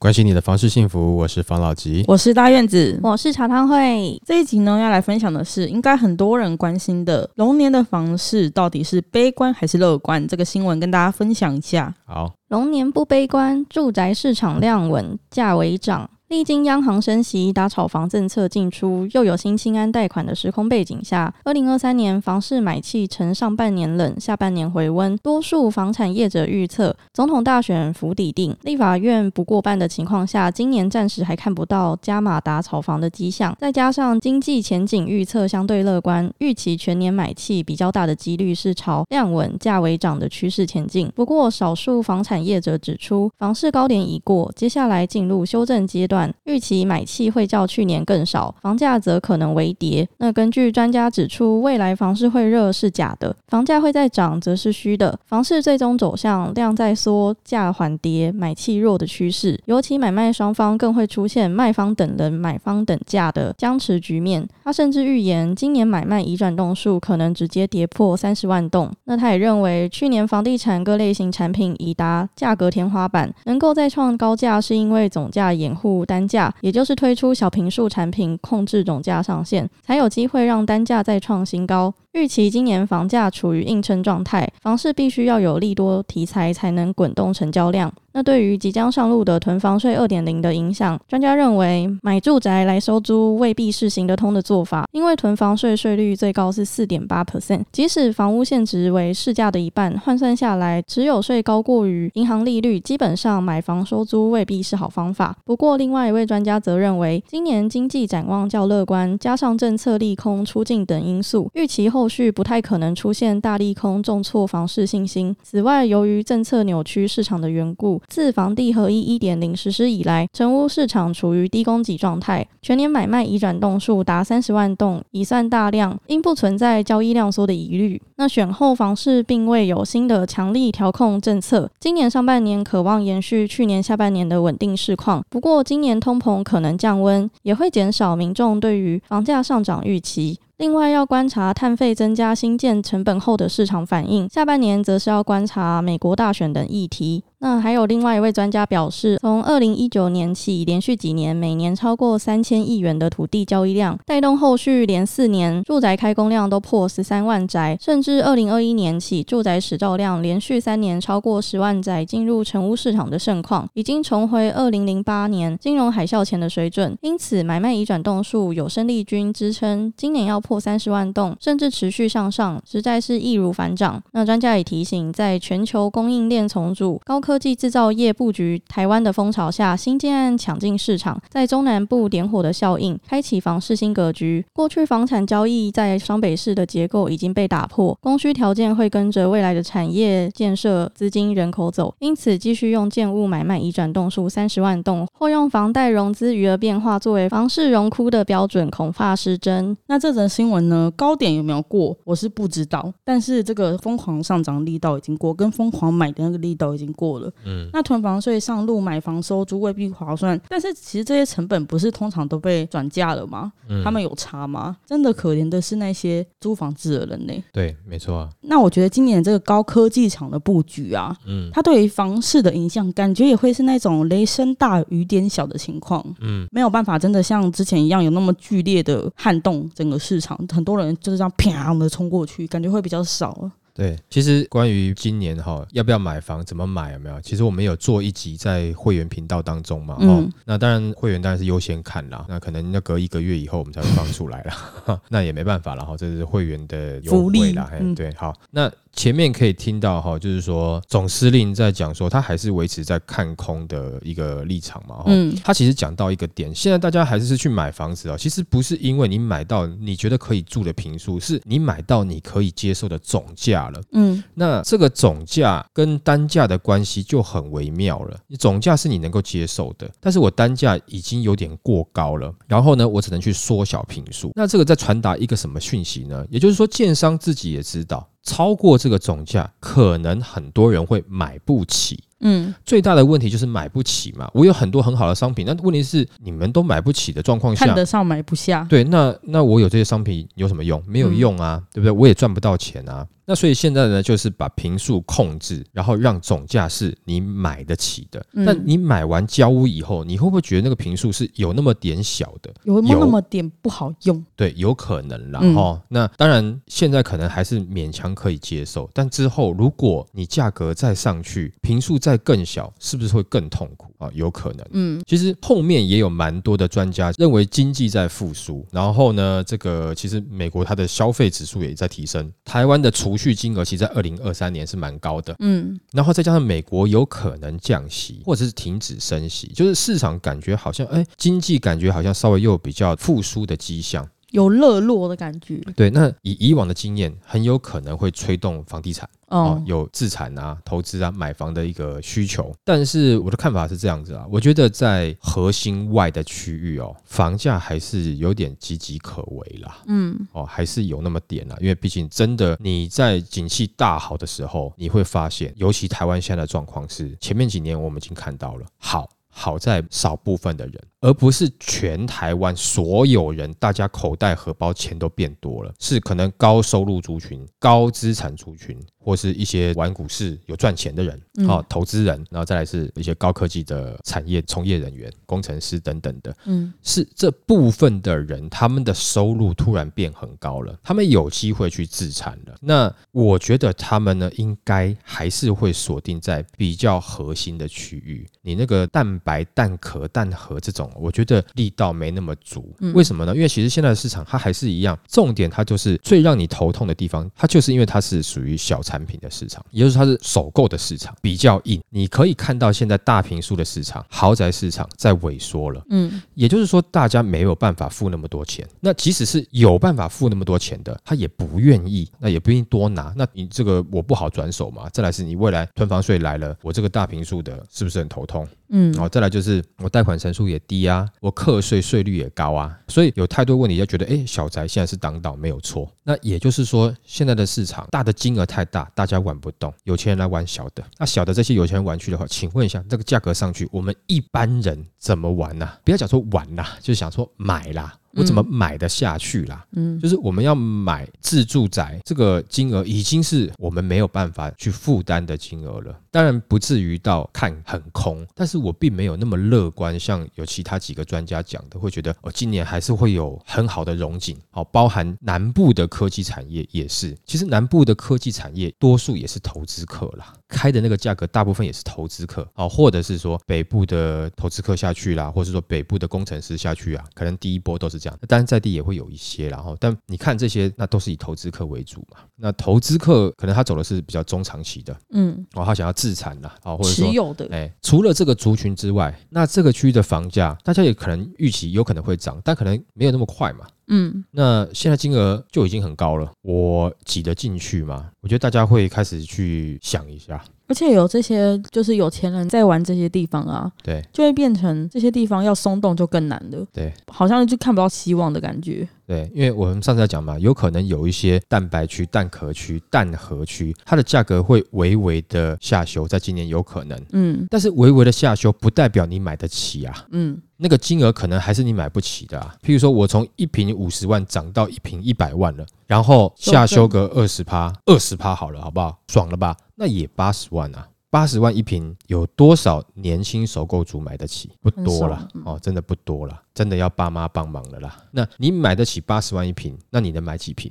关心你的房事幸福，我是房老吉。我是大院子。我是茶汤会，这一集呢，要来分享的是应该很多人关心的龙年的房市到底是悲观还是乐观？这个新闻跟大家分享一下。好，龙年不悲观，住宅市场量稳，价为涨。历经央行升息、打炒房政策进出，又有新青安贷款的时空背景下，二零二三年房市买气呈上半年冷、下半年回温。多数房产业者预测，总统大选府底定，立法院不过半的情况下，今年暂时还看不到加码打炒房的迹象。再加上经济前景预测相对乐观，预期全年买气比较大的几率是朝量稳价为涨的趋势前进。不过，少数房产业者指出，房市高点已过，接下来进入修正阶段。预期买气会较去年更少，房价则可能微跌。那根据专家指出，未来房市会热是假的，房价会再涨则是虚的。房市最终走向量在缩、价缓跌、买气弱的趋势，尤其买卖双方更会出现卖方等人、买方等价的僵持局面。他甚至预言，今年买卖移转栋数可能直接跌破三十万栋。那他也认为，去年房地产各类型产品已达价格天花板，能够再创高价，是因为总价掩护。单价，也就是推出小平数产品，控制总价上限，才有机会让单价再创新高。预期今年房价处于硬撑状态，房市必须要有利多题材才能滚动成交量。那对于即将上路的囤房税二点零的影响，专家认为买住宅来收租未必是行得通的做法，因为囤房税税率最高是四点八 percent，即使房屋现值为市价的一半，换算下来持有税高过于银行利率，基本上买房收租未必是好方法。不过，另外一位专家则认为，今年经济展望较乐观，加上政策利空出境等因素，预期后后续不太可能出现大利空重挫房市信心。此外，由于政策扭曲市场的缘故。自房地合一一点零实施以来，成屋市场处于低供给状态，全年买卖移转栋数达三十万栋，已算大量，因不存在交易量缩的疑虑。那选后房市并未有新的强力调控政策，今年上半年渴望延续去年下半年的稳定市况。不过，今年通膨可能降温，也会减少民众对于房价上涨预期。另外要观察碳费增加新建成本后的市场反应，下半年则是要观察美国大选等议题。那还有另外一位专家表示，从二零一九年起，连续几年每年超过三千亿元的土地交易量，带动后续连四年住宅开工量都破十三万宅，甚至二零二一年起，住宅始造量连续三年超过十万宅进入成屋市场的盛况，已经重回二零零八年金融海啸前的水准。因此，买卖移转栋数有生力军支撑，今年要破三十万栋，甚至持续向上，实在是易如反掌。那专家也提醒，在全球供应链重组、高科技制造业布局台湾的风潮下，新建案抢进市场，在中南部点火的效应，开启房市新格局。过去房产交易在双北市的结构已经被打破，供需条件会跟着未来的产业建设、资金、人口走，因此继续用建物买卖移转栋数三十万栋，或用房贷融资余额变化作为房市荣枯的标准，恐怕失真。那这则新闻呢？高点有没有过？我是不知道，但是这个疯狂上涨力道已经过，跟疯狂买的那个力道已经过。嗯，那囤房税上路，买房收租未必划算。但是其实这些成本不是通常都被转嫁了吗？他们有差吗？真的可怜的是那些租房子的人呢。对，没错啊。那我觉得今年这个高科技厂的布局啊，嗯，它对于房市的影响，感觉也会是那种雷声大雨点小的情况。嗯，没有办法，真的像之前一样有那么剧烈的撼动整个市场，很多人就是这样啪的冲过去，感觉会比较少。对，其实关于今年哈要不要买房，怎么买有没有？其实我们有做一集在会员频道当中嘛，哈。那当然会员当然是优先看啦，那可能要隔一个月以后我们才会放出来啦，那也没办法了哈，这是会员的优惠啦，对，好，那。前面可以听到哈，就是说总司令在讲说，他还是维持在看空的一个立场嘛。嗯，他其实讲到一个点，现在大家还是是去买房子啊，其实不是因为你买到你觉得可以住的平数，是你买到你可以接受的总价了。嗯，那这个总价跟单价的关系就很微妙了。你总价是你能够接受的，但是我单价已经有点过高了，然后呢，我只能去缩小平数。那这个在传达一个什么讯息呢？也就是说，建商自己也知道。超过这个总价，可能很多人会买不起。嗯，最大的问题就是买不起嘛。我有很多很好的商品，那问题是你们都买不起的状况下，看得上买不下。对，那那我有这些商品有什么用？没有用啊，对不对？我也赚不到钱啊。那所以现在呢，就是把平数控制，然后让总价是你买得起的。那你买完交屋以后，你会不会觉得那个平数是有那么点小的？有那么点不好用？对，有可能然后那当然，现在可能还是勉强可以接受。但之后如果你价格再上去，平数再更小，是不是会更痛苦啊？有可能。嗯，其实后面也有蛮多的专家认为经济在复苏，然后呢，这个其实美国它的消费指数也在提升，台湾的储蓄金额其实在二零二三年是蛮高的，嗯，然后再加上美国有可能降息或者是停止升息，就是市场感觉好像，哎，经济感觉好像稍微又比较复苏的迹象。有热络的感觉，对。那以以往的经验，很有可能会吹动房地产哦，有自产啊、投资啊、买房的一个需求。但是我的看法是这样子啊，我觉得在核心外的区域哦，房价还是有点岌岌可危啦。嗯，哦，还是有那么点啦，因为毕竟真的你在景气大好的时候，你会发现，尤其台湾现在的状况是，前面几年我们已经看到了好。好在少部分的人，而不是全台湾所有人，大家口袋荷包钱都变多了，是可能高收入族群、高资产族群。或是一些玩股市有赚钱的人，好投资人，然后再来是一些高科技的产业从业人员、工程师等等的，嗯，是这部分的人，他们的收入突然变很高了，他们有机会去自产了。那我觉得他们呢，应该还是会锁定在比较核心的区域。你那个蛋白、蛋壳、蛋盒这种，我觉得力道没那么足。为什么呢？因为其实现在的市场它还是一样，重点它就是最让你头痛的地方，它就是因为它是属于小。产品的市场，也就是它是首购的市场，比较硬。你可以看到现在大平数的市场、豪宅市场在萎缩了。嗯，也就是说，大家没有办法付那么多钱。那即使是有办法付那么多钱的，他也不愿意，那也不愿意多拿。那你这个我不好转手嘛？再来是你未来囤房税来了，我这个大平数的是不是很头痛？嗯，好，再来就是我贷款成数也低啊，我课税税率也高啊，所以有太多问题，就觉得哎，小宅现在是挡道没有错。那也就是说，现在的市场大的金额太大，大家玩不动，有钱人来玩小的。那小的这些有钱人玩去的话，请问一下，这个价格上去，我们一般人怎么玩呢？不要讲说玩啦，就想说买啦。我怎么买得下去啦？嗯，就是我们要买自住宅，这个金额已经是我们没有办法去负担的金额了。当然不至于到看很空，但是我并没有那么乐观，像有其他几个专家讲的，会觉得哦，今年还是会有很好的融景。好，包含南部的科技产业也是，其实南部的科技产业多数也是投资客啦，开的那个价格大部分也是投资客。好，或者是说北部的投资客下去啦，或者是说北部的工程师下去啊，可能第一波都是。这样，当然在地也会有一些，然后，但你看这些，那都是以投资客为主嘛。那投资客可能他走的是比较中长期的，嗯，哦，他想要自产啦，啊，或者说持有的，哎，除了这个族群之外，那这个区域的房价，大家也可能预期有可能会涨，但可能没有那么快嘛。嗯，那现在金额就已经很高了，我挤得进去吗？我觉得大家会开始去想一下。而且有这些就是有钱人在玩这些地方啊，对，就会变成这些地方要松动就更难了，对，好像就看不到希望的感觉。对，因为我们上次在讲嘛，有可能有一些蛋白区、蛋壳区、蛋核区，它的价格会微微的下修，在今年有可能，嗯，但是微微的下修不代表你买得起啊，嗯，那个金额可能还是你买不起的啊。譬如说我从一瓶五十万涨到一瓶一百万了，然后下修个二十趴，二十趴好了，好不好？爽了吧？那也八十万啊。八十万一平，有多少年轻首购族买得起？不多了哦，真的不多了，真的要爸妈帮忙了啦。那你买得起八十万一平，那你能买几平？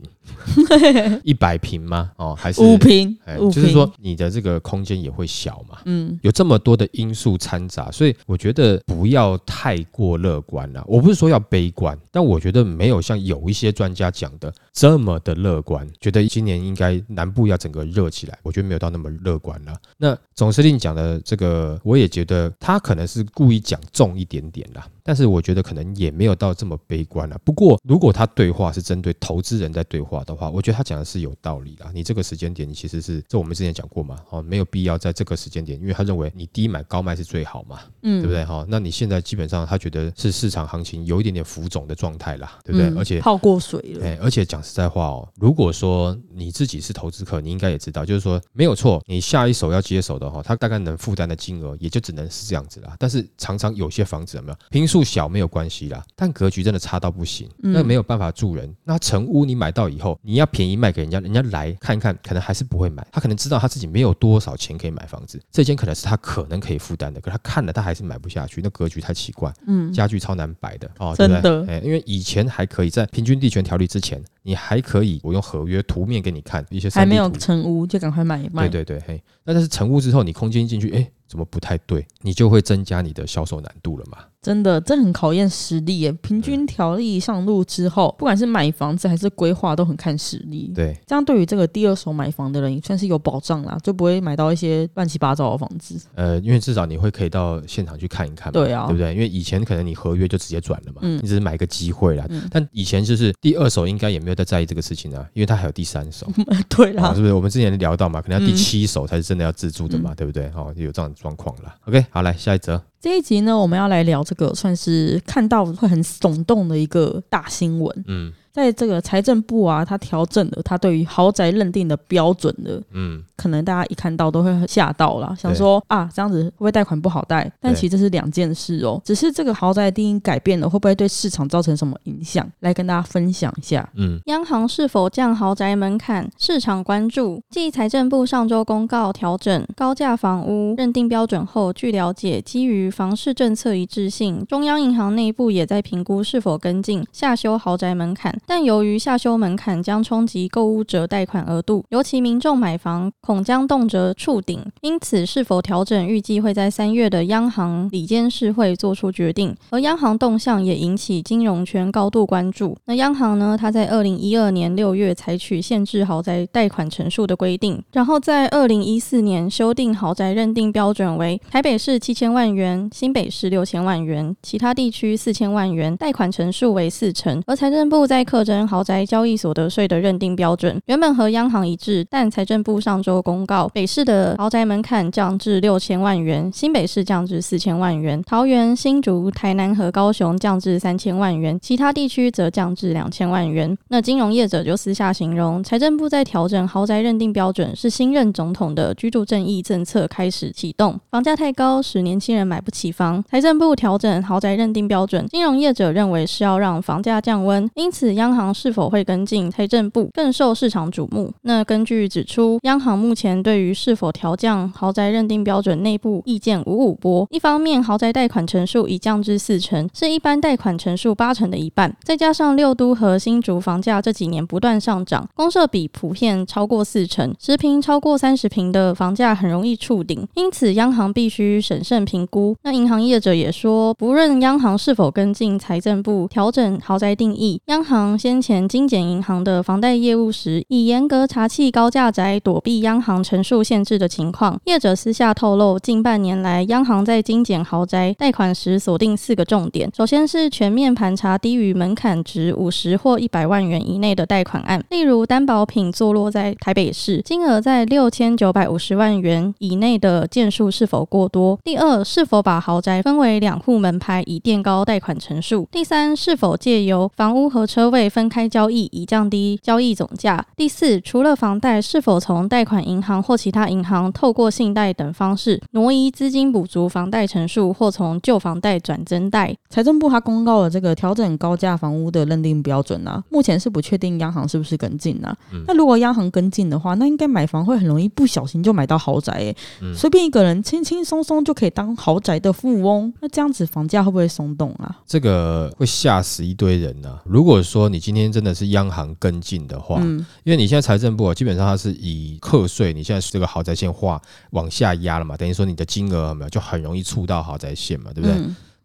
一百平吗？哦，还是五平？就是说你的这个空间也会小嘛。嗯，有这么多的因素掺杂，所以我觉得不要太过乐观了。我不是说要悲观，但我觉得没有像有一些专家讲的这么的乐观。觉得今年应该南部要整个热起来，我觉得没有到那么乐观了。那总司令讲的这个，我也觉得他可能是故意讲重一点点啦。但是我觉得可能也没有到这么悲观了。不过如果他对话是针对投资人在对话的话，我觉得他讲的是有道理的。你这个时间点，你其实是这我们之前讲过嘛，哦，没有必要在这个时间点，因为他认为你低买高卖是最好嘛，嗯，对不对？哈，那你现在基本上他觉得是市场行情有一点点浮肿的状态啦，对不对？而且泡过水了。哎，而且讲实在话哦，如果说你自己是投资客，你应该也知道，就是说没有错，你下一手要接手的了哈，他大概能负担的金额也就只能是这样子啦。但是常常有些房子有没有平数小没有关系啦，但格局真的差到不行，那没有办法住人。那成屋你买到以后，你要便宜卖给人家，人家来看一看，可能还是不会买。他可能知道他自己没有多少钱可以买房子，这间可能是他可能可以负担的，可他看了他还是买不下去，那格局太奇怪，嗯，家具超难摆的哦，真的，哎，因为以前还可以在平均地权条例之前。你还可以，我用合约图面给你看一些，还没有成屋就赶快买一卖。对对对，嘿，那但是成屋之后，你空间进去，哎，怎么不太对？你就会增加你的销售难度了嘛。真的，这很考验实力耶。平均条例上路之后，不管是买房子还是规划，都很看实力。对，这样对于这个第二手买房的人也算是有保障啦，就不会买到一些乱七八糟的房子。呃，因为至少你会可以到现场去看一看，对啊，对不对？因为以前可能你合约就直接转了嘛，你只是买个机会啦。但以前就是第二手应该也没有在在意这个事情啊，因为他还有第三手。对啦，是不是？我们之前聊到嘛，可能要第七手才是真的要自住的嘛，对不对？哦，有这样的状况了。OK，好，来下一则。这一集呢，我们要来聊这个，算是看到会很耸动的一个大新闻。嗯。在这个财政部啊，他调整了他对于豪宅认定的标准的，嗯，可能大家一看到都会吓到了，想说啊，这样子会不会贷款不好贷？但其实这是两件事哦，只是这个豪宅定义改变了，会不会对市场造成什么影响？来跟大家分享一下。嗯，央行是否降豪宅门槛？市场关注。继财政部上周公告调整高价房屋认定标准后，据了解，基于房市政策一致性，中央银行内部也在评估是否跟进下修豪宅门槛。但由于下修门槛将冲击购物者贷款额度，尤其民众买房恐将动辄触顶，因此是否调整预计会在三月的央行里监事会做出决定。而央行动向也引起金融圈高度关注。那央行呢？它在二零一二年六月采取限制豪宅贷款成数的规定，然后在二零一四年修订豪宅认定标准为台北市七千万元，新北市六千万元，其他地区四千万元，贷款成数为四成。而财政部在课征豪宅交易所得税的认定标准原本和央行一致，但财政部上周公告，北市的豪宅门槛降至六千万元，新北市降至四千万元，桃园、新竹、台南和高雄降至三千万元，其他地区则降至两千万元。那金融业者就私下形容，财政部在调整豪宅认定标准，是新任总统的居住正义政策开始启动。房价太高，使年轻人买不起房，财政部调整豪宅认定标准，金融业者认为是要让房价降温，因此央行。是否会跟进？财政部更受市场瞩目。那根据指出，央行目前对于是否调降豪宅认定标准，内部意见五五波。一方面，豪宅贷款成数已降至四成，是一般贷款成数八成的一半。再加上六都和新竹房价这几年不断上涨，公设比普遍超过四成，十平超过三十平的房价很容易触顶。因此，央行必须审慎评估。那银行业者也说，不论央行是否跟进财政部调整豪宅定义，央行先前。精简银行的房贷业务时，以严格查缉高价宅，躲避央行陈述限制的情况。业者私下透露，近半年来，央行在精简豪宅贷款时锁定四个重点：首先是全面盘查低于门槛值五十或一百万元以内的贷款案，例如担保品坐落在台北市，金额在六千九百五十万元以内的件数是否过多；第二，是否把豪宅分为两户门牌以垫高贷款成数；第三，是否借由房屋和车位分开。交易以降低交易总价。第四，除了房贷，是否从贷款银行或其他银行透过信贷等方式挪移资金补足房贷成数，或从旧房贷转增贷？财政部它公告了这个调整高价房屋的认定标准啊，目前是不确定央行是不是跟进啊。那如果央行跟进的话，那应该买房会很容易不小心就买到豪宅诶，随便一个人轻轻松松就可以当豪宅的富翁。那这样子房价会不会松动啊？这个会吓死一堆人啊！如果说你今天真的是央行跟进的话，嗯，因为你现在财政部啊，基本上它是以课税，你现在这个豪宅线化往下压了嘛，等于说你的金额没有就很容易触到豪宅线嘛，对不对？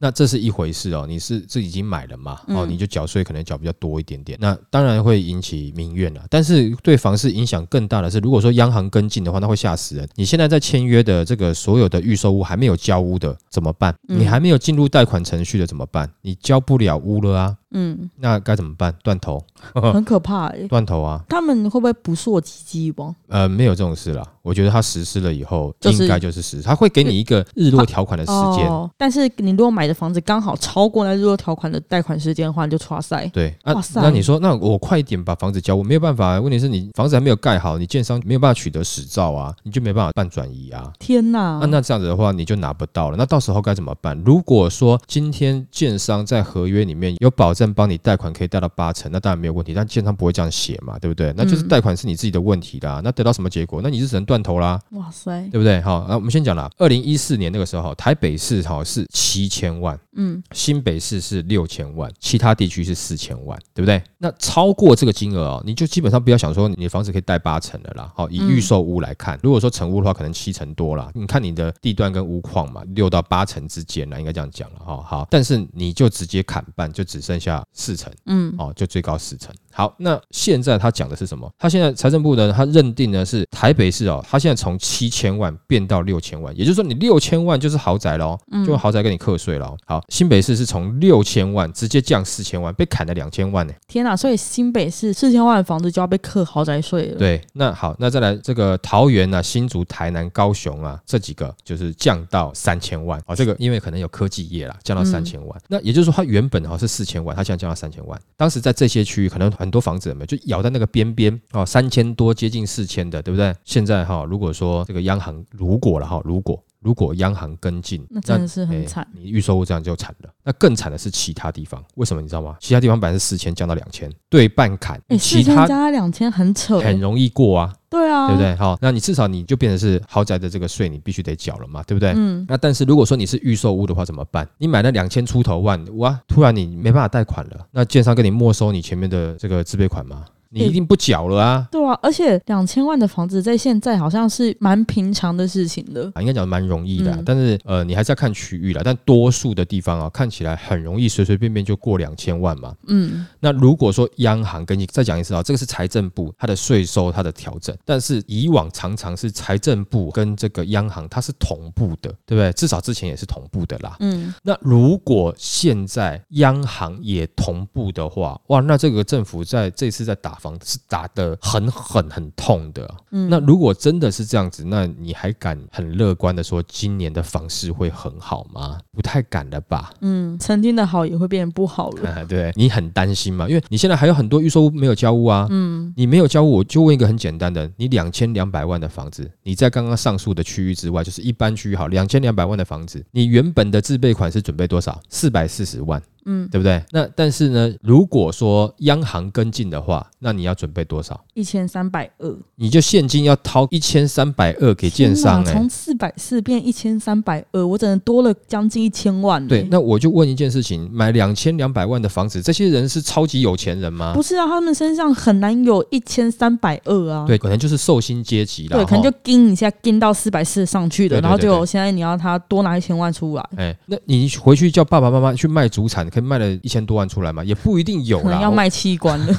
那这是一回事哦，你是这已经买了嘛？哦，你就缴税可能缴比较多一点点，那当然会引起民怨了。但是对房市影响更大的是，如果说央行跟进的话，那会吓死人。你现在在签约的这个所有的预售屋还没有交屋的怎么办？你还没有进入贷款程序的怎么办？你交不了屋了啊！嗯，那该怎么办？断头，很可怕哎。断头啊！他们会不会不溯及既往？呃，没有这种事啦。我觉得他实施了以后，就是应该就是实施，他会给你一个日落条款的时间。哦，但是你如果买的房子刚好超过那日落条款的贷款时间的话，你就刷塞。对，啊哇，塞那你说，那我快一点把房子交，我没有办法啊。问题是你房子还没有盖好，你建商没有办法取得实照啊，你就没办法办转移啊。天哪！啊，那这样子的话，你就拿不到了。那到时候该怎么办？如果说今天建商在合约里面有保证帮你贷款可以贷到八成，那当然没有问题。但建商不会这样写嘛，对不对？那就是嗯贷款是你自己的问题啦。那得到什么结果？那你是只能断头啦，哇塞，对不对？好，那我们先讲啦。二零一四年那个时候，台北市好是七千万，嗯，新北市是六千万，其他地区是四千万，对不对？那超过这个金额哦，你就基本上不要想说你的房子可以贷八成的啦。好，以嗯预售屋来看，如果说成屋的话，可能七成多啦。你看你的地段跟屋况嘛，六到八成之间啦，应该这样讲了哈。好，但是你就直接砍半，就只剩下四成。嗯，哦，就最高四成。 천. 好，那现在他讲的是什么？他现在财政部呢，他认定呢是台北市哦，他现在从七千万变到六千万，也就是说你六千万就是豪宅喽，就用豪宅给你课税喽。好，新北市是从六千万直接降四千万，被砍了两千万呢。天哪！所以新北市四千万的房子就要被课豪宅税了。，对，那好，那再来这个桃园啊、新竹、台南、高雄啊这几个就是降到三千万哦，这个因为可能有科技业啦，降到三千万。那也就是说，它原本哈是四千万，它现在降到三千万。当时在这些区域，可能很多房子有没有就咬在那个边边哦，三千多接近四千的，对不对？现在哈，如果说这个央行如果了哈，如果如果央行跟进，那真的是很哎惨。你预售屋这样就惨了。那更惨的是其他地方，为什么你知道吗？其他地方本来是四千降到两千，对半砍，哎，其他四千加两千很扯欸，很容易过啊。对啊，对不？对？好，那你至少你就变成是豪宅的这个税，你必须得缴了嘛，对不对？嗯，那但是如果说你是预售屋的话，怎么办？你买了两千出头万，哇，突然你没办法贷款了，那建商跟你没收你前面的这个自备款吗？你一定不缴了啊！对啊，而且两千万的房子在现在好像是蛮平常的事情的。啊，应该讲蛮容易的啊、嗯但是呃，你还是要看区域了。但多数的地方啊，看起来很容易，随随便便就过两千万嘛。嗯，那如果说央行跟你再讲一次啊，这个是财政部它的税收它的调整，但是以往常常是财政部跟这个央行它是同步的，对不对？至少之前也是同步的啦。嗯，那如果现在央行也同步的话，哇，那这个政府在这次在打房是打得很狠很痛的。嗯那如果真的是这样子，那你还敢很乐观的说今年的房市会很好吗？不太敢了吧？嗯，曾经的好也会变不好了。啊，对你很担心嘛，因为你现在还有很多预售屋没有交屋啊。嗯，你没有交屋，我就问一个很简单的：你两千两百万的房子，你在刚刚上述的区域之外，就是一般区域好，两千两百万的房子，你原本的自备款是准备多少？四百四十万，嗯，对不对？那但是呢，如果说央行跟进的话，那你要准备多少？一千三百二，你就现金要掏一千三百二给建商哎、从四百四变一千三百二，我只能多了将近一千万欸。对，那我就问一件事情：买两千两百万的房子，这些人是超级有钱人吗不？是啊，他们身上很难有一千三百二啊。对，可能就是寿星阶级啦。对，可能齁就盯一下盯到四百四上去的，然后就现在你要他多拿一千万出来，哎，那你回去叫爸爸妈妈去卖主产，可以卖了一千多万出来吗？也不一定有啦。要卖器官了。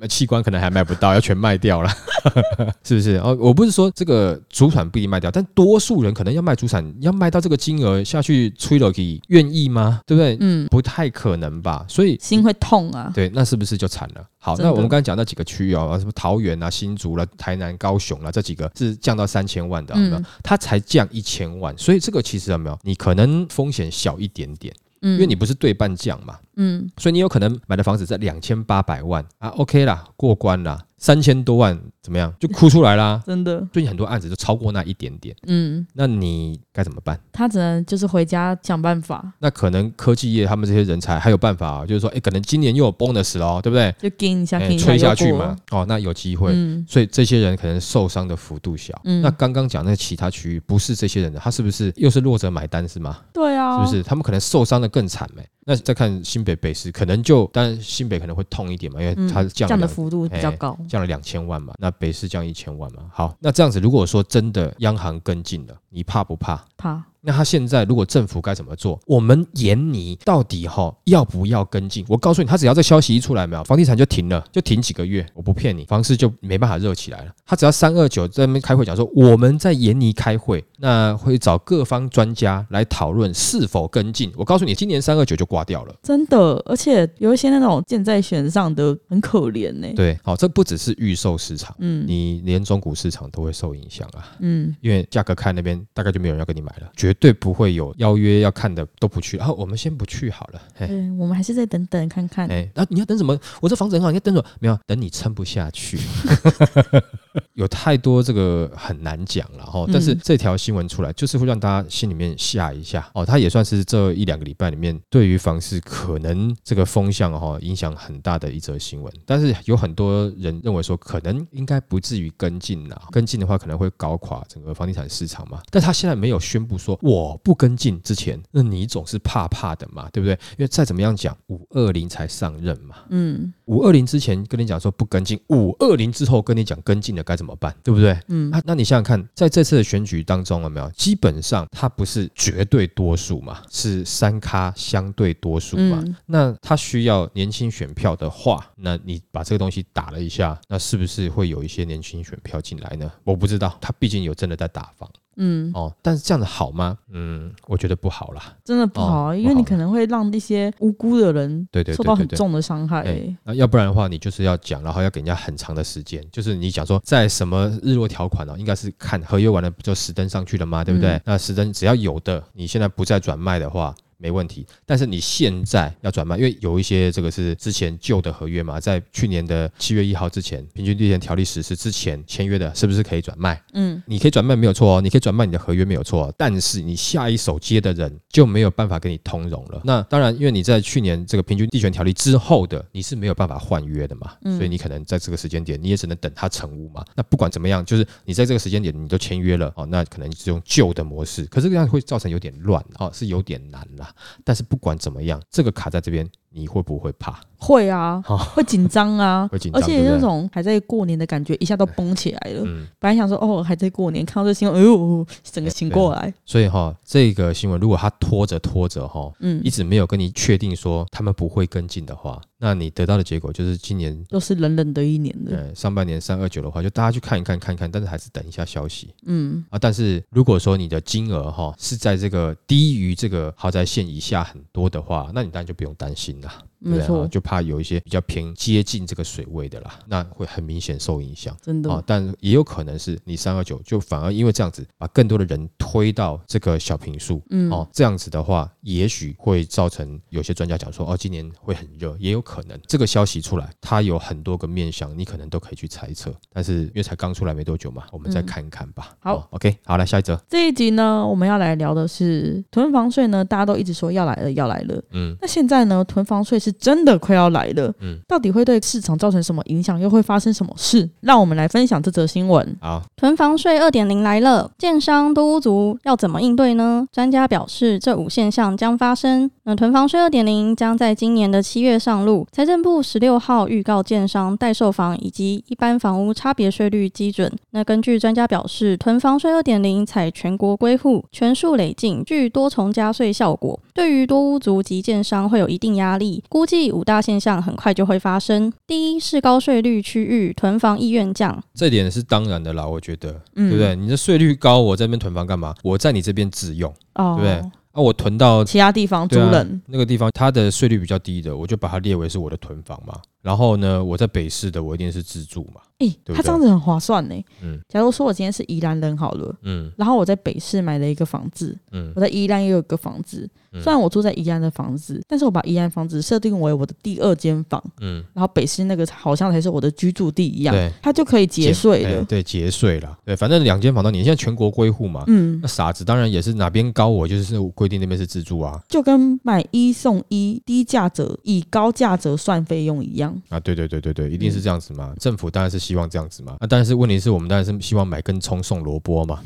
呃 器官可能还卖不到，要全卖掉了，是不是？哦，我不是说这个主产不一定卖掉，但多数人可能要卖主产，要卖到这个金额下去吹了给愿意吗？对不对？嗯，不太可能吧。所以心会痛啊。对，那是不是就惨了？好，那我们刚才讲那几个区域哦，什么桃园啊、新竹啦、台南、高雄啦，这几个是降到三千万的，它才降一千万，所以这个其实有没有？你可能风险小一点点，嗯，因为你不是对半降嘛，嗯。所以你有可能买的房子在两千八百万。啊，OK 啦，过关啦，三千多万怎么样？就哭出来啦。真的，最近很多案子就超过那一点点，嗯，那你该怎么办？他只能就是回家想办法，那可能科技业他们这些人才还有办法、啊，就是说，哎，可能今年又有 bonus 了哦，对不对？就跟一下，哎跟一下吹下去嘛，哦，那有机会。嗯，所以这些人可能受伤的幅度小。嗯那刚刚讲那其他区域不是这些人的，他是不是又是弱者买单是吗？对啊，是不是？他们可能受伤的更惨没？那再看新北北市，可能就当然新北可能会痛一点嘛，因为嗯？它降的幅度比较高，降了两千万嘛，那北市降一千万嘛。好，那这样子如果说真的央行跟进了，你怕不怕？怕，那他现在如果政府该怎么做？我们研拟到底哈要不要跟进？我告诉你，他只要这消息一出来，没有房地产就停了，就停几个月。我不骗你，房市就没办法热起来了。他只要三二九在那边开会讲说，我们在研拟开会，那会找各方专家来讨论是否跟进。我告诉你，今年三二九就挂掉了，真的。而且有一些那种箭在弦上的很可怜呢。对，好，这不只是预售市场，嗯，你连中古市场都会受影响啊，嗯，因为价格看那边大概就没有人要跟你买了，绝对不会有邀约要看的都不去，然后我们先不去好了，对，我们还是再等等看看。哎，那你要等什么？我这房子很好，你要等什么？没有，等你撑不下去。有太多这个很难讲了哈，但是这条新闻出来，就是会让大家心里面吓一下哦。它也算是这一两个礼拜里面对于房市可能这个风向哈影响很大的一则新闻。但是有很多人认为说，可能应该不至于跟进呐，跟进的话可能会搞垮整个房地产市场嘛。但他现在没有宣布说我不跟进之前，那你总是怕怕的嘛，对不对？因为再怎么样讲，五二零才上任嘛，嗯，五二零之前跟你讲说不跟进，五二零之后跟你讲跟进了该怎么办，对不对？嗯，那那你想想看，在这次的选举当中，有没有基本上它不是绝对多数嘛，是三咖相对多数嘛？那他需要年轻选票的话，那你把这个东西打了一下，那是不是会有一些年轻选票进来呢？我不知道，他毕竟有真的在打房。嗯哦，但是这样子好吗？嗯，我觉得不好啦，真的不好啊，因为你可能会让一些无辜的人对对受到很重的伤害。那要不然的话，你就是要讲，然后要给人家很长的时间，就是你讲说在什么日落条款呢？应该是看合约完了不就实登上去了吗？对不对？那实登只要有的，你现在不再转卖的话。没问题，但是你现在要转卖，因为有一些这个是之前旧的合约嘛，在去年的七月一号之前，平均地权条例实施之前签约的，是不是可以转卖？嗯，你可以转卖没有错哦，你可以转卖你的合约没有错，但是你下一手接的人就没有办法跟你通融了。那当然，因为你在去年这个平均地权条例之后的，你是没有办法换约的嘛，所以你可能在这个时间点，你也只能等它成屋嘛。那不管怎么样，就是你在这个时间点你都签约了哦，那可能是用旧的模式，可是这样会造成有点乱哦，是有点难啦。但是不管怎么样，这个卡在这边，你会不会怕？会啊，会紧张啊，会紧张，而且那种还在过年的感觉，一下都绷起来了。嗯本来想说哦，还在过年，看到这新闻，哎呦，整个醒过来。所以哈，这个新闻如果他拖着拖着哈，嗯，一直没有跟你确定说他们不会跟进的话，那你得到的结果就是今年都是冷冷的一年的。对，上半年三二九的话，就大家去看一看，看一看，但是还是等一下消息。嗯啊，但是如果说你的金额哈是在这个低于这个豪宅线以下很多的话，那你当然就不用担心了。 감사합니다. 没错，就怕有一些比较偏接近这个水位的啦，那会很明显受影响。真的啊，但也有可能是你三二九就反而因为这样子，把更多的人推到这个小平数。嗯，哦，这样子的话，也许会造成有些专家讲说，哦，今年会很热，也有可能。这个消息出来，它有很多个面向，你可能都可以去猜测。但是因为才刚出来没多久嘛，我们再看一看吧。好，OK，好，来下一则。这一集呢，我们要来聊的是囤房税呢，大家都一直说要来了，要来了。嗯，那现在呢，囤房税是真的快要。来了，嗯，到底会对市场造成什么影响？又会发生什么事？让我们来分享这则新闻。好，囤房税二点零来了，建商都屋族要怎么应对呢？专家表示，这五现象将发生。那囤房税二点零将在今年的七月上路。财政部十六号预告建商代售房以及一般房屋差别税率基准。那根据专家表示，囤房税二点零采全国归户、全数累进，具多重加税效果，对于多屋族及建商会有一定压力。估计五大现象很快就会发生。第一是高税率区域囤房意愿降，这点是当然的啦，我觉得，对不对？你的税率高，我这边囤房干嘛？我在你这边自用，对不对？啊，我囤到其他地方租人，那个地方它的税率比较低的，我就把它列为是我的囤房嘛。然后呢，我在北市的，我一定是自住嘛。哎，他这样子很划算呢。嗯，假如说我今天是宜兰人好了，嗯，然后我在北市买了一个房子，嗯，我在宜兰也有一个房子，虽然我住在宜兰的房子，但是我把宜兰房子设定为我的第二间房，嗯，然后北市那个好像才是我的居住地一样，对，它就可以节税了。对，节税了。对，反正两间房都你现在全国归户嘛，嗯，那傻子当然也是哪边高我就是规定那边是自住啊，就跟买一送一低价折以高价折算费用一样。样啊。对对对对对，一定是这样子嘛。政府当然是希望这样子嘛。啊，但是问题是我们当然是希望买根葱送萝卜嘛。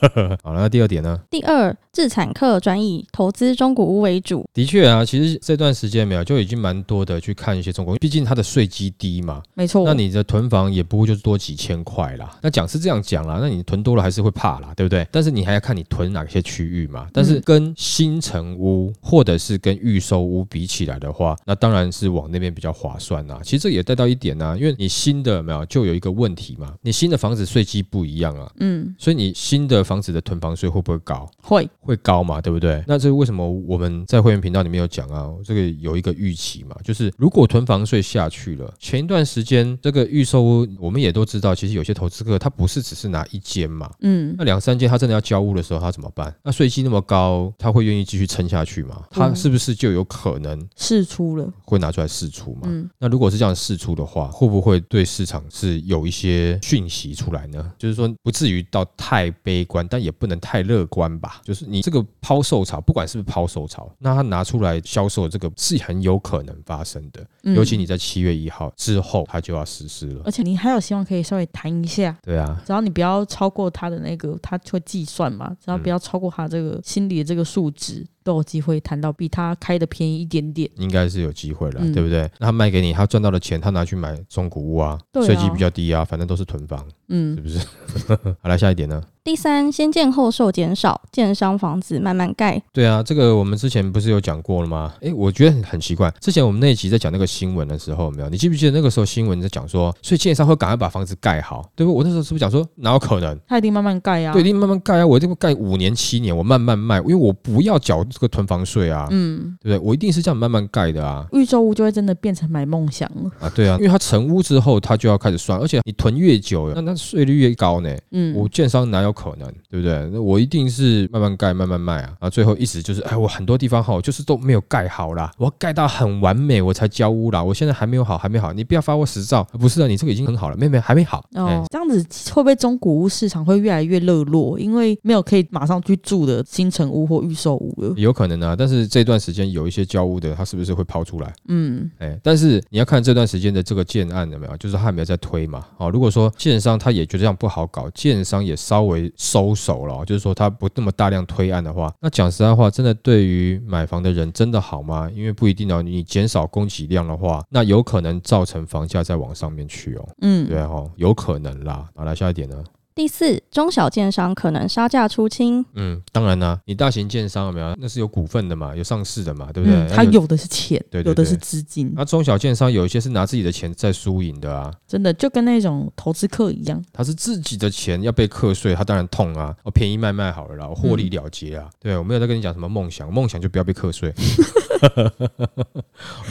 好了，那第二点呢？第二，自产客转以投资中古屋为主。的确啊，其实这段时间没有就已经蛮多的去看一些中古，毕竟它的税基低嘛。没错。那你的囤房也不过就是多几千块啦。那讲是这样讲啦，那你囤多了还是会怕啦，对不对？但是你还要看你囤哪些区域嘛。但是跟新城屋或者是跟预售屋比起来的话，那当然是往那边比较划算啦。其实这也带到一点呢，因为你新的没有就有一个问题嘛，你新的房子税基不一样啊。嗯。所以你新的房子的囤房税会不会高？会会高嘛，对不对？那这是为什么我们在会员频道里面有讲啊？这个有一个预期嘛，就是如果囤房税下去了，前一段时间这个预售屋我们也都知道，其实有些投资客他不是只是拿一间嘛，嗯，那两三间他真的要交屋的时候，他怎么办？那税基那么高，他会愿意继续撑下去吗？他是不是就有可能试出了？会拿出来试出嘛？嗯，那如果是这样试出的话，会不会对市场是有一些讯息出来呢？就是说不至于到太悲观，但也不能太乐观吧？就是你这个抛售潮，不管是不是抛售潮，那他拿出来销售，这个是很有可能发生的。尤其你在七月一号之后，它就要实施了。而且你还有希望可以稍微谈一下。对啊，只要你不要超过他的那个，他会计算嘛。只要不要超过他这个心理的这个数值。都有机会谈到比他开的便宜一点点，应该是有机会了，对不对？那他卖给你，他赚到的钱，他拿去买中古屋啊，税基比较低啊，反正都是囤房，嗯，是不是？好，来下一点呢？第三，先建后售减少，建商房子慢慢盖。对啊，这个我们之前不是有讲过了吗？哎，我觉得很很奇怪，之前我们那一集在讲那个新闻的时候，没有？你记不记得那个时候新闻在讲说，所以建商会赶快把房子盖好，对不？我那时候是不是讲说，哪有可能？他一定慢慢盖啊，对，一定慢慢盖啊，我这个盖五年七年，我慢慢卖，因为我不要缴。这个囤房税啊，嗯，对不对？我一定是这样慢慢盖的啊。预售屋就会真的变成买梦想了啊！对啊，因为它成屋之后，它就要开始算，而且你囤越久，那那税率越高呢。嗯，我建商哪有可能，对不对？那我一定是慢慢盖，慢慢卖啊。啊，最后一直就是，哎，我很多地方哈，就是都没有盖好啦，我要盖到很完美，我才交屋啦。我现在还没有好，还没好，你不要发我实照。不是啊，你这个已经很好了，妹妹还没好。哦，这样子会不会中古屋市场会越来越热络？因为没有可以马上去住的新城屋或预售屋了。有可能啊，但是。这段时间有一些交屋的，他是不是会抛出来？嗯，哎，但是你要看这段时间的这个建案有没有，就是他没有在推嘛。哦，如果说建商他也觉得这样不好搞，建商也稍微收手了，就是说他不那么大量推案的话，那讲实在话，真的对于买房的人真的好吗？因为不一定哦，你减少供给量的话，那有可能造成房价再往上面去哦。嗯，对哦，有可能啦。好，来下一点呢？第四，中小建商可能杀价出清。嗯，当然啦，你大型建商有没有？那是有股份的嘛，有上市的嘛，对不对？他有的是钱，对有的是资金。那中小建商有一些是拿自己的钱在输赢的啊，真的就跟那种投资客一样，他是自己的钱要被课税，他当然痛啊。我便宜卖卖好了啦，我获利了结啊。对，我没有在跟你讲什么梦想，梦想就不要被课税。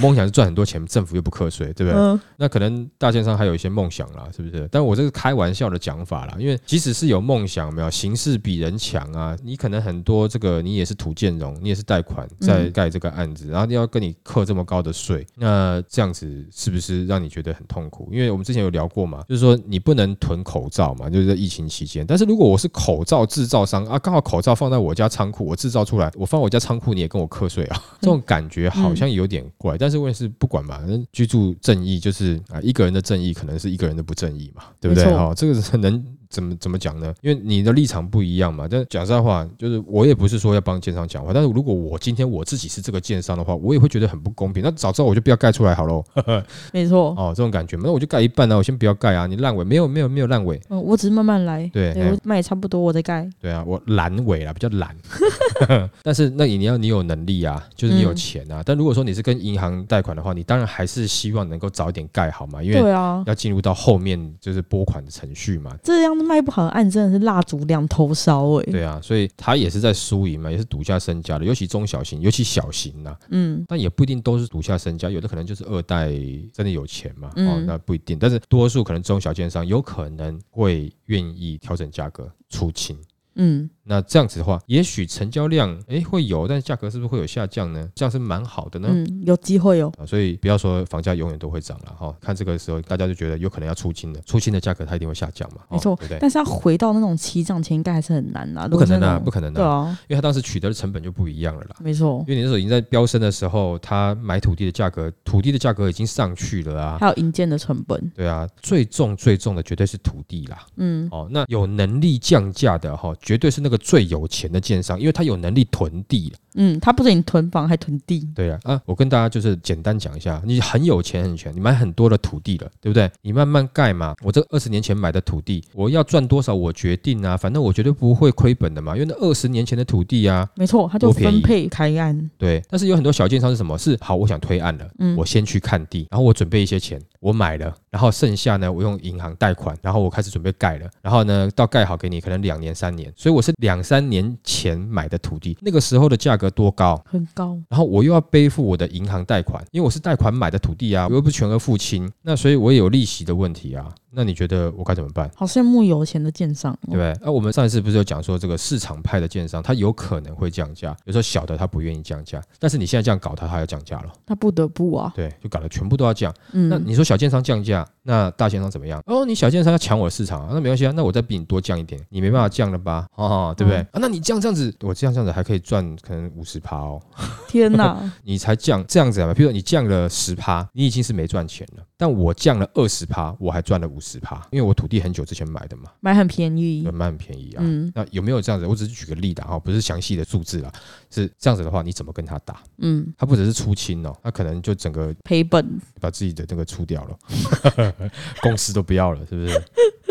梦想是赚很多钱，政府又不课税，对不对？那可能大建商还有一些梦想啦，是不是？但我这是开玩笑的讲法啦，因为即使是有梦想，没有形势比人强啊，你可能很多这个你也是土建融，你也是贷款在盖这个案子，然后要跟你扣这么高的税，那这样子是不是让你觉得很痛苦？因为我们之前有聊过嘛，就是说你不能囤口罩嘛，就是在疫情期间。但是如果我是口罩制造商啊，刚好口罩放在我家仓库，我制造出来，我放我家仓库，你也跟我课税啊，这种感觉好像有点怪。但是问题是不管嘛，居住正义就是啊，一个人的正义可能是一个人的不正义嘛，对不对？哈，这个是能。怎么怎么讲呢？因为你的立场不一样嘛。但讲实话，就是我也不是说要帮建商讲话。但是如果我今天我自己是这个建商的话，我也会觉得很不公平。那早知道我就不要盖出来好喽。没错。哦，这种感觉，那我就盖一半呢。我先不要盖啊，你烂尾没有没有没有烂尾。嗯，我只是慢慢来。对，我卖差不多，我再盖。对啊，我懒尾啊，比较懒。但是那你要你有能力啊，就是你有钱啊。但如果说你是跟银行贷款的话，你当然还是希望能够早一点盖好嘛，因为要进入到后面就是拨款的程序嘛。这样卖不好的案真的。是蜡烛两头烧哎，对啊，所以他也是在输赢嘛，也是赌下身家的，尤其中小型，尤其小型呐，嗯，但也不一定都是赌下身家，有的可能就是二代真的有钱嘛，哦，那不一定，但是多数可能中小券商有可能会愿意调整价格出清，嗯。那这样子的话，也许成交量哎会有，但是价格是不是会有下降呢？这样是蛮好的呢。嗯，有机会哦。啊，所以不要说房价永远都会涨了哈。看这个时候，大家就觉得有可能要出清了，出清的价格它一定会下降嘛。没错，对不对？但是要回到那种起涨前，应该还是很难啦。不可能啊，不可能对啊，因为他当时取得的成本就不一样了啦。没错。因为你那时候已经在飙升的时候，他买土地的价格，土地的价格已经上去了啊。还有营建的成本。对啊，最重最重的绝对是土地啦。嗯。哦，那有能力降价的哈，绝对是那个最有钱的建商，因为他有能力囤地嗯，他不仅囤房还囤地。对啊，啊，我跟大家就是简单讲一下，你很有钱很有钱，你买很多的土地了，对不对？你慢慢盖嘛。我这二十年前买的土地，我要赚多少我决定啊，反正我绝对不会亏本的嘛，因为那二十年前的土地啊，没错，他就分配开案。对，但是有很多小建商是什么？是好，我想推案了，嗯，我先去看地，然后我准备一些钱，我买了，然后剩下呢，我用银行贷款，然后我开始准备盖了，然后呢，到盖好给你，可能两年三年，所以我是两三年前买的土地，那个时候的价格多高？很高。然后我又要背负我的银行贷款，因为我是贷款买的土地啊，我又不全额付清，那所以我也有利息的问题啊。那你觉得我该怎么办？好羡慕有钱的建商，对不对？那我们上一次不是有讲说，这个市场派的建商，他有可能会降价，有时候小的他不愿意降价，但是你现在这样搞，他还要降价了，他不得不啊，对，就搞得全部都要降。嗯，那你说小建商降价，那大建商怎么样？哦，你小建商要抢我的市场啊，那没关系啊，那我再比你多降一点，你没办法降了吧？哦，对不对？啊，那你降这样子，我这样这样子还可以赚可能五十趴哦。天哪，你才降这样子啊？比如说你降了十趴，你已经是没赚钱了，但我降了二十趴，我还赚了五十趴，因为我土。地很久之前买的嘛，买很便宜，买很便宜啊。嗯，那有没有这样子？我只是举个例的哈，不是详细的数字啦。是这样子的话，你怎么跟他打？嗯，他不只是出清哦，他可能就整个赔本，把自己的那个出掉了，公司都不要了，是不是？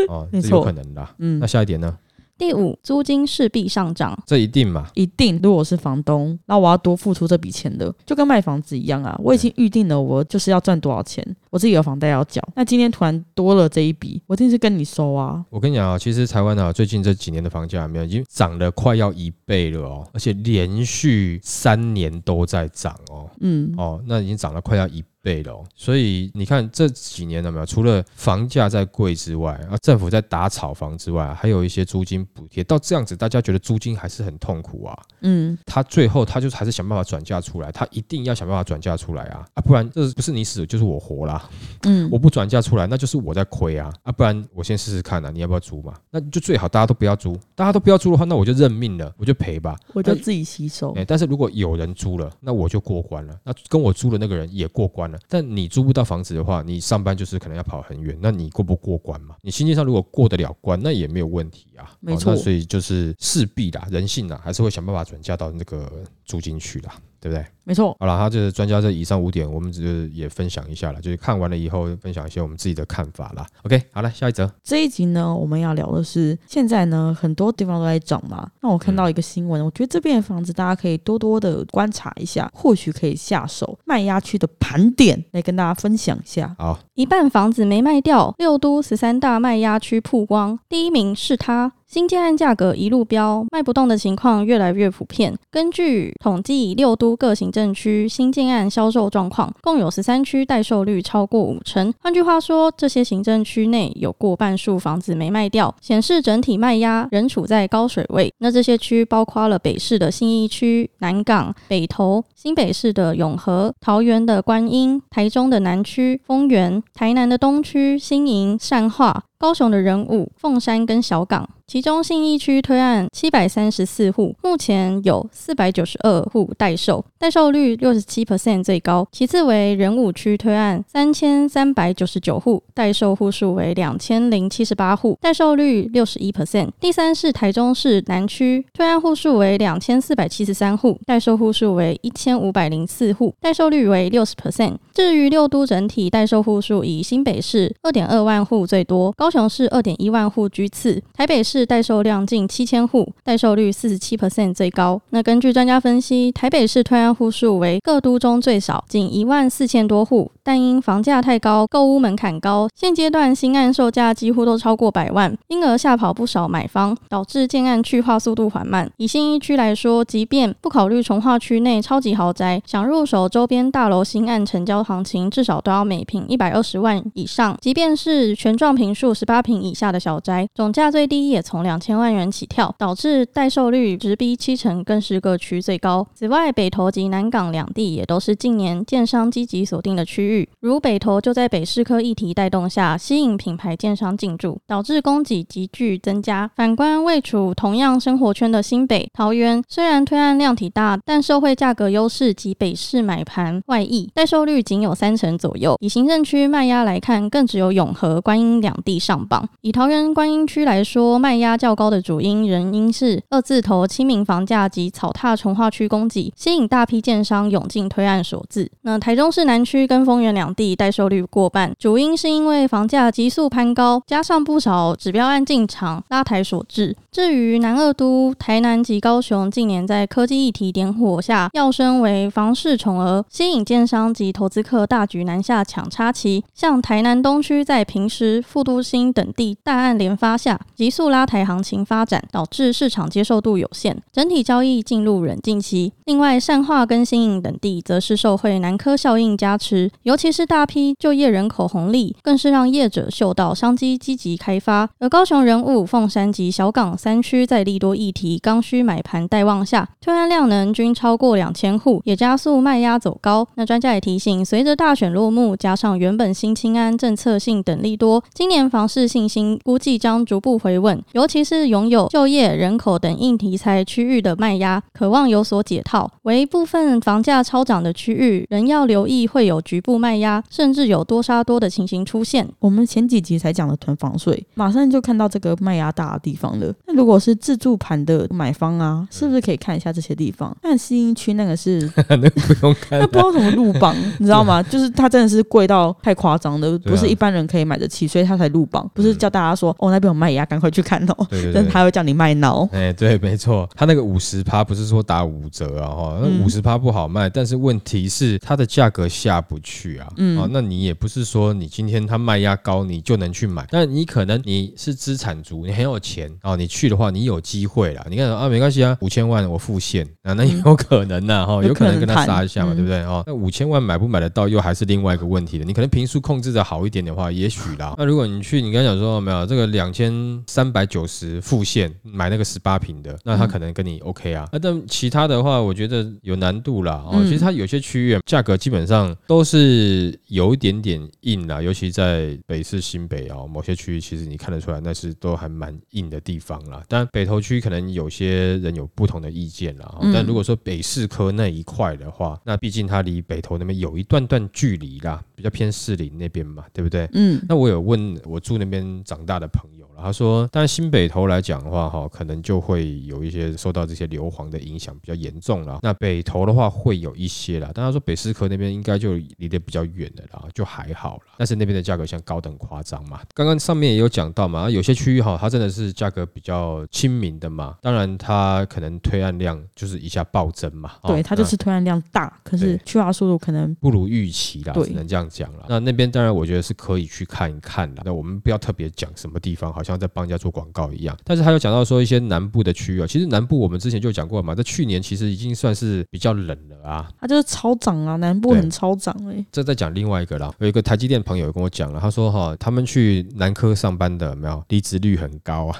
哦，这有可能的。嗯，那下一点呢？第五，租金势必上涨，这一定嘛？一定。如果我是房东，那我要多付出这笔钱的，就跟卖房子一样啊。我已经预定了，我就是要赚多少钱，我自己有房贷要缴。那今天突然多了这一笔，我一定是跟你收啊。我跟你讲啊，其实台湾啊，最近这几年的房价没有已经涨了快要一倍了哦，而且连续三年都在涨哦。嗯，哦，那已经涨了快要一。倍了，所以你看这几年有没有？除了房价在贵之外，啊，政府在打炒房之外，还有一些租金补贴。到这样子，大家觉得租金还是很痛苦啊。嗯，他最后他就还是想办法转嫁出来，他一定要想办法转嫁出来啊啊！不然这不是你死就是我活啦。嗯，我不转嫁出来，那就是我在亏啊啊！不然我先试试看啊，你要不要租嘛？那就最好大家都不要租，大家都不要租的话，那我就认命了，我就赔吧，我就自己吸收。哎，但是如果有人租了，那我就过关了，那跟我租的那个人也过关了。但你租不到房子的话，你上班就是可能要跑很远，那你过不过关嘛？你心境上如果过得了关，那也没有问题啊。没错，所以就是势必啦，人性啊，还是会想办法转嫁到那个租金去了。对不对？没错。好了，他就是专家这以上五点，我们只是也分享一下了，就是看完了以后分享一些我们自己的看法啦。OK，好了，下一则。这一集呢，我们要聊的是现在呢，很多地方都在涨嘛。那我看到一个新闻，我觉得这边的房子大家可以多多的观察一下，或许可以下手卖压区的盘点来跟大家分享一下。好，一半房子没卖掉，六都十三大卖压区曝光，第一名是他。新建案价格一路飙，卖不动的情况越来越普遍。根据统计，六都各行政区新建案销售状况，共有十三区待售率超过五成。换句话说，这些行政区内有过半数房子没卖掉，显示整体卖压仍处在高水位。那这些区包括了北市的信义区、南港、北投、新北市的永和、桃园的观音、台中的南区、丰原、台南的东区、新营、善化。高雄的人物凤山跟小港，其中信义区推案七百三十四户，目前有四百九十二户待售，待售率六十七 percent 最高。其次为人武区推案三千三百九十九户，待售户数为两千零七十八户，待售率六十一 percent。第三是台中市南区推案户数为两千四百七十三户，待售户数为一千五百零四户，待售率为六十 percent。至于六都整体待售户数，以新北市二点二万户最多，高。高雄市二点一万户居次，台北市待售量近七千户，待售率四十七 percent 最高。那根据专家分析，台北市推案户数为各都中最少，仅一万四千多户，但因房价太高，购屋门槛高，现阶段新案售价几乎都超过百万，因而吓跑不少买方，导致建案去化速度缓慢。以新一区来说，即便不考虑从化区内超级豪宅，想入手周边大楼新案成交行情，至少都要每平一百二十万以上。即便是全幢平数十八平以下的小宅，总价最低也从两千万元起跳，导致待售率直逼七成，更是各区最高。此外，北投及南港两地也都是近年建商积极锁定的区域，如北投就在北市科议题带动下，吸引品牌建商进驻，导致供给急剧增加。反观位处同样生活圈的新北、桃园，虽然推案量体大，但受惠价格优势及北市买盘外溢，待售率仅有三成左右。以行政区卖压来看，更只有永和、观音两地上榜。以桃园观音区来说，卖压较高的主因仍因是二字头亲民房价及草踏重化区供给，吸引大批建商涌进推案所致。那台中市南区跟丰原两地待售率过半，主因是因为房价急速攀高，加上不少指标案进场拉抬所致。至于南二都、台南及高雄，近年在科技议题点火下，跃升为房市宠儿，吸引建商及投资客大举南下抢插旗。像台南东区在平时复都新等地大案连发下，急速拉抬行情发展，导致市场接受度有限，整体交易进入冷静期。另外，善化跟新营等地则是受惠南科效应加持，尤其是大批就业人口红利，更是让业者嗅到商机，积极开发。而高雄人物凤山及小港。三区在利多议题刚需买盘待望下，推案量能均超过两千户，也加速卖压走高。那专家也提醒，随着大选落幕，加上原本新清安政策性等利多，今年房市信心估计将逐步回稳。尤其是拥有就业、人口等硬题材区域的卖压，渴望有所解套。为部分房价超涨的区域，仍要留意会有局部卖压，甚至有多杀多的情形出现。我们前几集才讲了囤房税，马上就看到这个卖压大的地方了。那如果是自助盘的买方啊，是不是可以看一下这些地方？但新一区那个是 那个不用看，那不知道什么路榜，你知道吗？就是它真的是贵到太夸张的，不是一般人可以买得起，所以它才路榜。不是叫大家说哦那边有卖鸭，赶快去看哦。对对对，他会叫你卖脑。哎，对，没错，他那个五十趴不是说打五折啊哈，那五十趴不好卖，但是问题是它的价格下不去啊。嗯，啊，那你也不是说你今天他卖压高，你就能去买。那你可能你是资产族，你很有钱啊，你去。的话，你有机会啦。你看啊，没关系啊，五千万我付现啊，那有可能呐哈，有可能跟他杀一下嘛，对不对哦？那五千万买不买得到，又还是另外一个问题了。你可能平数控制的好一点的话，也许啦。那如果你去，你刚讲说没有这个两千三百九十复线买那个十八平的，那他可能跟你 OK 啊。那但其他的话，我觉得有难度啦。哦。其实它有些区域价格基本上都是有一点点硬啦，尤其在北市新北啊，某些区域其实你看得出来，那是都还蛮硬的地方啦。但北投区可能有些人有不同的意见啦。但如果说北市科那一块的话，那毕竟它离北投那边有一段段距离啦，比较偏市林那边嘛，对不对？嗯。那我有问我住那边长大的朋友了。他说：“但新北投来讲的话，哈，可能就会有一些受到这些硫磺的影响比较严重了。那北投的话会有一些啦，但他说北师科那边应该就离得比较远的啦，就还好了。但是那边的价格像高等夸张嘛。刚刚上面也有讲到嘛，有些区域哈，它真的是价格比较亲民的嘛。当然它可能推案量就是一下暴增嘛。对，它就是推案量大，可是去化速度可能不如预期啦，只能这样讲了。那那边当然我觉得是可以去看一看的。那我们不要特别讲什么地方，好。”像在帮人家做广告一样，但是他又讲到说一些南部的区域啊，其实南部我们之前就讲过嘛，在去年其实已经算是比较冷了啊，它就是超涨啊，南部很超涨哎。这再讲另外一个啦，有一个台积电朋友跟我讲了，他说哈，他们去南科上班的没有离职率很高啊，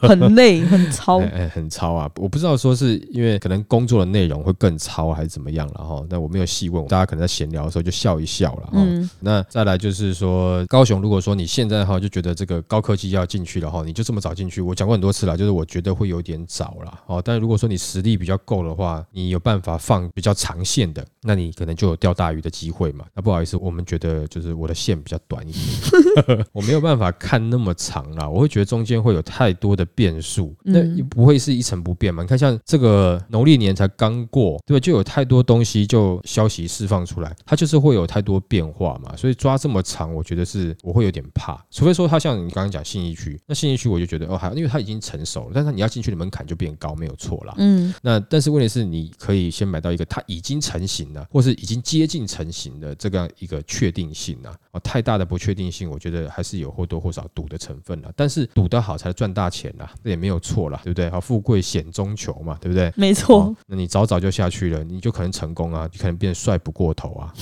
很累很超，哎很超啊，我不知道说是因为可能工作的内容会更超还是怎么样了哈，但我没有细问，大家可能在闲聊的时候就笑一笑了哈。那再来就是说高雄，如果说你现在哈就觉得这个高科技要进去了哈，你就这么早进去，我讲过很多次了，就是我觉得会有点早了哦。但如果说你实力比较够的话，你有办法放比较长线的，那你可能就有钓大鱼的机会嘛。那不好意思，我们觉得就是我的线比较短一点，我没有办法看那么长了。我会觉得中间会有太多的的变数，那也不会是一成不变嘛？你看，像这个农历年才刚过，对吧？就有太多东西就消息释放出来，它就是会有太多变化嘛。所以抓这么长，我觉得是我会有点怕。除非说它像你刚刚讲信义区，那信义区我就觉得哦，还因为它已经成熟了，但是你要进去的门槛就变高，没有错啦。嗯，那但是问题是，你可以先买到一个它已经成型了，或是已经接近成型的这个一个确定性啊。哦，太大的不确定性，我觉得还是有或多或少赌的成分了。但是赌得好才赚大钱啦，这也没有错啦，对不对？好，富贵险中求嘛，对不对？没错。那你早早就下去了，你就可能成功啊，你可能变帅不过头啊。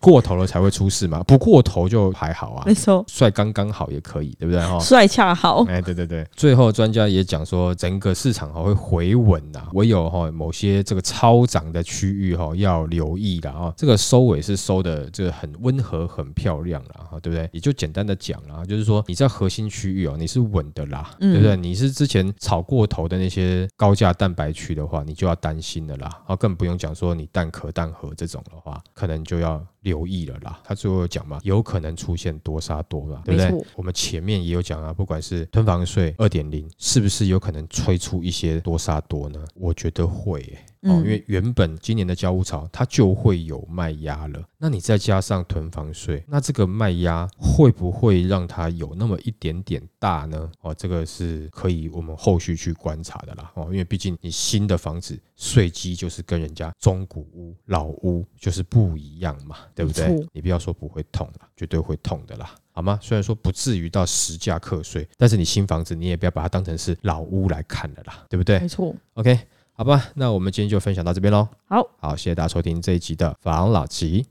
过头了才会出事嘛，不过头就还好啊。没错，帅刚刚好也可以，对不对？哈，帅恰好。哎，对对对。最后专家也讲说，整个市场哈会回稳呐，唯有哈某些这个超涨的区域哈要留意了啊。这个收尾是收的这个很温和、很漂亮了哈，对不对？也就简单的讲啦，就是说你在核心区域哦，你是稳的啦，对不对？你是之前炒过头的那些高价蛋白区的话，你就要担心的啦。啊，更不用讲说你蛋壳蛋壳这种的话，可能就要。留意了啦，他最后讲嘛，有可能出现多杀多嘛，对不对？我们前面也有讲啊，不管是囤房税二点零，是不是有可能催出一些多杀多呢？我觉得会。哦，因为原本今年的交屋潮它就会有卖压了，那你再加上囤房税，那这个卖压会不会让它有那么一点点大呢？哦，这个是可以我们后续去观察的啦。哦，因为毕竟你新的房子税基就是跟人家中古屋、老屋就是不一样嘛，对不对？你不要说不会痛了，绝对会痛的啦，好吗？虽然说不至于到实价课税，但是你新房子你也不要把它当成是老屋来看的啦，对不对？没错。OK。好吧，那我们今天就分享到这边喽。好，好，谢谢大家收听这一集的房老吉，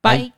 拜。